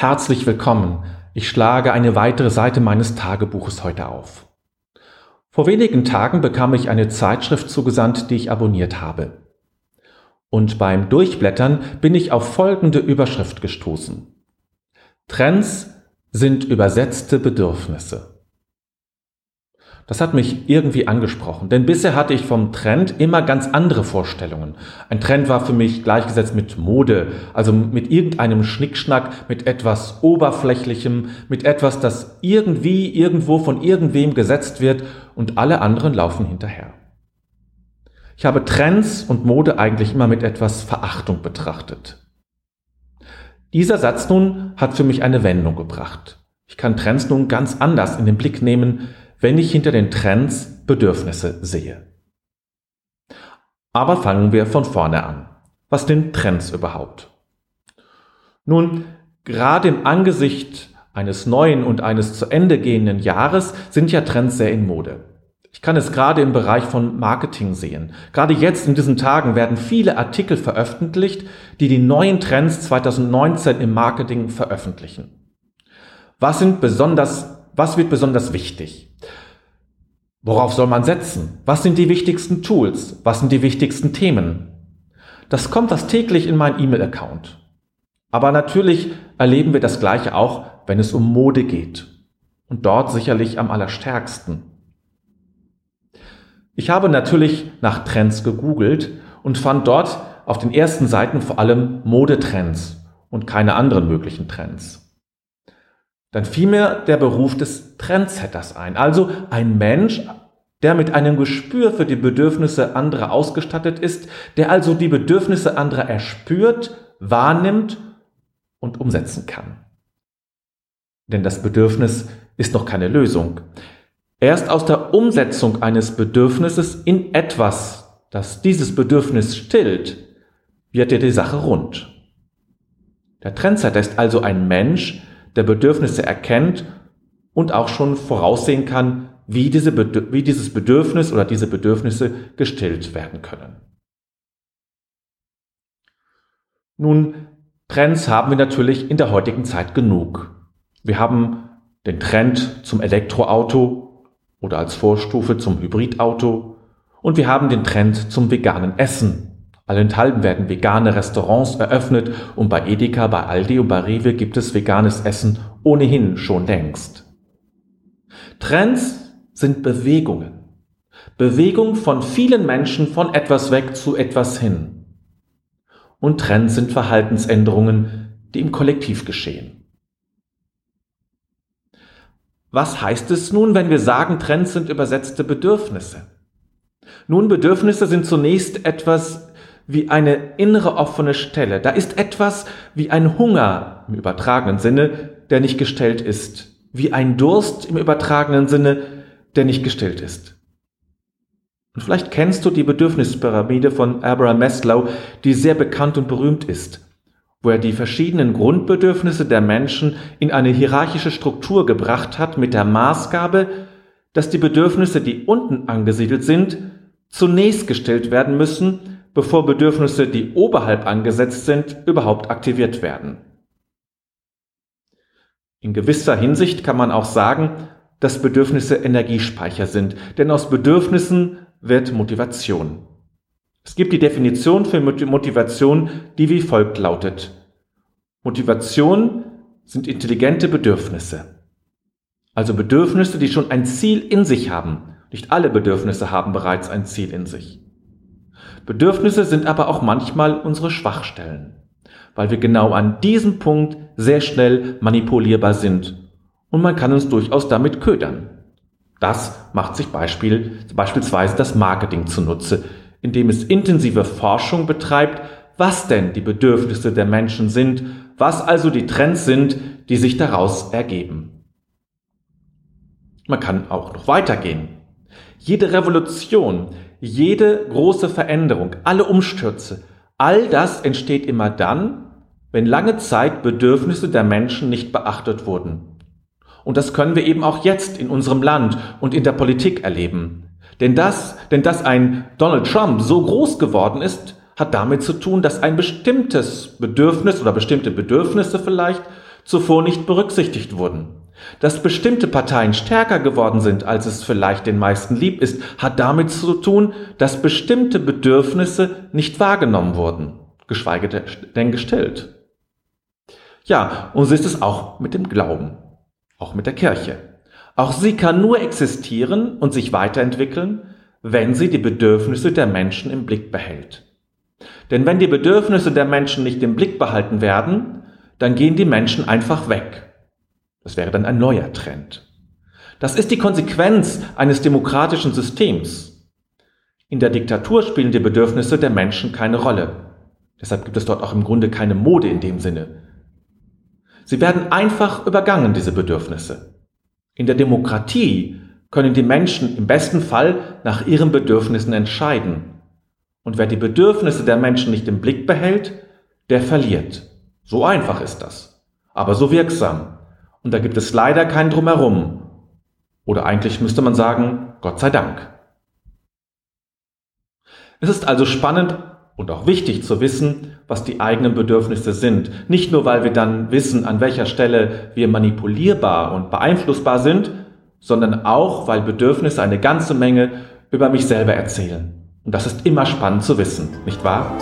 Herzlich willkommen. Ich schlage eine weitere Seite meines Tagebuches heute auf. Vor wenigen Tagen bekam ich eine Zeitschrift zugesandt, die ich abonniert habe. Und beim Durchblättern bin ich auf folgende Überschrift gestoßen. Trends sind übersetzte Bedürfnisse. Das hat mich irgendwie angesprochen, denn bisher hatte ich vom Trend immer ganz andere Vorstellungen. Ein Trend war für mich gleichgesetzt mit Mode, also mit irgendeinem Schnickschnack, mit etwas Oberflächlichem, mit etwas, das irgendwie irgendwo von irgendwem gesetzt wird und alle anderen laufen hinterher. Ich habe Trends und Mode eigentlich immer mit etwas Verachtung betrachtet. Dieser Satz nun hat für mich eine Wendung gebracht. Ich kann Trends nun ganz anders in den Blick nehmen, wenn ich hinter den Trends Bedürfnisse sehe. Aber fangen wir von vorne an. Was sind Trends überhaupt? Nun, gerade im Angesicht eines neuen und eines zu Ende gehenden Jahres sind ja Trends sehr in Mode. Ich kann es gerade im Bereich von Marketing sehen. Gerade jetzt in diesen Tagen werden viele Artikel veröffentlicht, die die neuen Trends 2019 im Marketing veröffentlichen. Was sind besonders was wird besonders wichtig? Worauf soll man setzen? Was sind die wichtigsten Tools? Was sind die wichtigsten Themen? Das kommt das täglich in meinen E-Mail-Account. Aber natürlich erleben wir das Gleiche auch, wenn es um Mode geht. Und dort sicherlich am allerstärksten. Ich habe natürlich nach Trends gegoogelt und fand dort auf den ersten Seiten vor allem Modetrends und keine anderen möglichen Trends. Dann fiel mir der Beruf des Trendsetters ein. Also ein Mensch, der mit einem Gespür für die Bedürfnisse anderer ausgestattet ist, der also die Bedürfnisse anderer erspürt, wahrnimmt und umsetzen kann. Denn das Bedürfnis ist noch keine Lösung. Erst aus der Umsetzung eines Bedürfnisses in etwas, das dieses Bedürfnis stillt, wird dir die Sache rund. Der Trendsetter ist also ein Mensch, der Bedürfnisse erkennt und auch schon voraussehen kann, wie, diese, wie dieses Bedürfnis oder diese Bedürfnisse gestillt werden können. Nun, Trends haben wir natürlich in der heutigen Zeit genug. Wir haben den Trend zum Elektroauto oder als Vorstufe zum Hybridauto und wir haben den Trend zum veganen Essen Allenthalben werden vegane Restaurants eröffnet und bei Edeka, bei Aldi und bei Rewe gibt es veganes Essen ohnehin schon längst. Trends sind Bewegungen. Bewegung von vielen Menschen von etwas weg zu etwas hin. Und Trends sind Verhaltensänderungen, die im Kollektiv geschehen. Was heißt es nun, wenn wir sagen, Trends sind übersetzte Bedürfnisse? Nun, Bedürfnisse sind zunächst etwas wie eine innere offene Stelle. Da ist etwas wie ein Hunger im übertragenen Sinne, der nicht gestellt ist. Wie ein Durst im übertragenen Sinne, der nicht gestillt ist. Und vielleicht kennst du die Bedürfnispyramide von Abraham Maslow, die sehr bekannt und berühmt ist, wo er die verschiedenen Grundbedürfnisse der Menschen in eine hierarchische Struktur gebracht hat mit der Maßgabe, dass die Bedürfnisse, die unten angesiedelt sind, zunächst gestellt werden müssen, bevor Bedürfnisse, die oberhalb angesetzt sind, überhaupt aktiviert werden. In gewisser Hinsicht kann man auch sagen, dass Bedürfnisse Energiespeicher sind, denn aus Bedürfnissen wird Motivation. Es gibt die Definition für Motivation, die wie folgt lautet. Motivation sind intelligente Bedürfnisse. Also Bedürfnisse, die schon ein Ziel in sich haben. Nicht alle Bedürfnisse haben bereits ein Ziel in sich. Bedürfnisse sind aber auch manchmal unsere Schwachstellen, weil wir genau an diesem Punkt sehr schnell manipulierbar sind und man kann uns durchaus damit ködern. Das macht sich Beispiel, beispielsweise das Marketing zunutze, indem es intensive Forschung betreibt, was denn die Bedürfnisse der Menschen sind, was also die Trends sind, die sich daraus ergeben. Man kann auch noch weitergehen. Jede Revolution, jede große Veränderung, alle Umstürze, all das entsteht immer dann, wenn lange Zeit Bedürfnisse der Menschen nicht beachtet wurden. Und das können wir eben auch jetzt in unserem Land und in der Politik erleben. Denn das, denn dass ein Donald Trump so groß geworden ist, hat damit zu tun, dass ein bestimmtes Bedürfnis oder bestimmte Bedürfnisse vielleicht zuvor nicht berücksichtigt wurden. Dass bestimmte Parteien stärker geworden sind, als es vielleicht den meisten lieb ist, hat damit zu tun, dass bestimmte Bedürfnisse nicht wahrgenommen wurden, geschweige denn gestellt. Ja, und so ist es auch mit dem Glauben, auch mit der Kirche. Auch sie kann nur existieren und sich weiterentwickeln, wenn sie die Bedürfnisse der Menschen im Blick behält. Denn wenn die Bedürfnisse der Menschen nicht im Blick behalten werden, dann gehen die Menschen einfach weg. Das wäre dann ein neuer Trend. Das ist die Konsequenz eines demokratischen Systems. In der Diktatur spielen die Bedürfnisse der Menschen keine Rolle. Deshalb gibt es dort auch im Grunde keine Mode in dem Sinne. Sie werden einfach übergangen, diese Bedürfnisse. In der Demokratie können die Menschen im besten Fall nach ihren Bedürfnissen entscheiden. Und wer die Bedürfnisse der Menschen nicht im Blick behält, der verliert. So einfach ist das. Aber so wirksam. Und da gibt es leider kein Drumherum. Oder eigentlich müsste man sagen, Gott sei Dank. Es ist also spannend und auch wichtig zu wissen, was die eigenen Bedürfnisse sind. Nicht nur, weil wir dann wissen, an welcher Stelle wir manipulierbar und beeinflussbar sind, sondern auch, weil Bedürfnisse eine ganze Menge über mich selber erzählen. Und das ist immer spannend zu wissen, nicht wahr?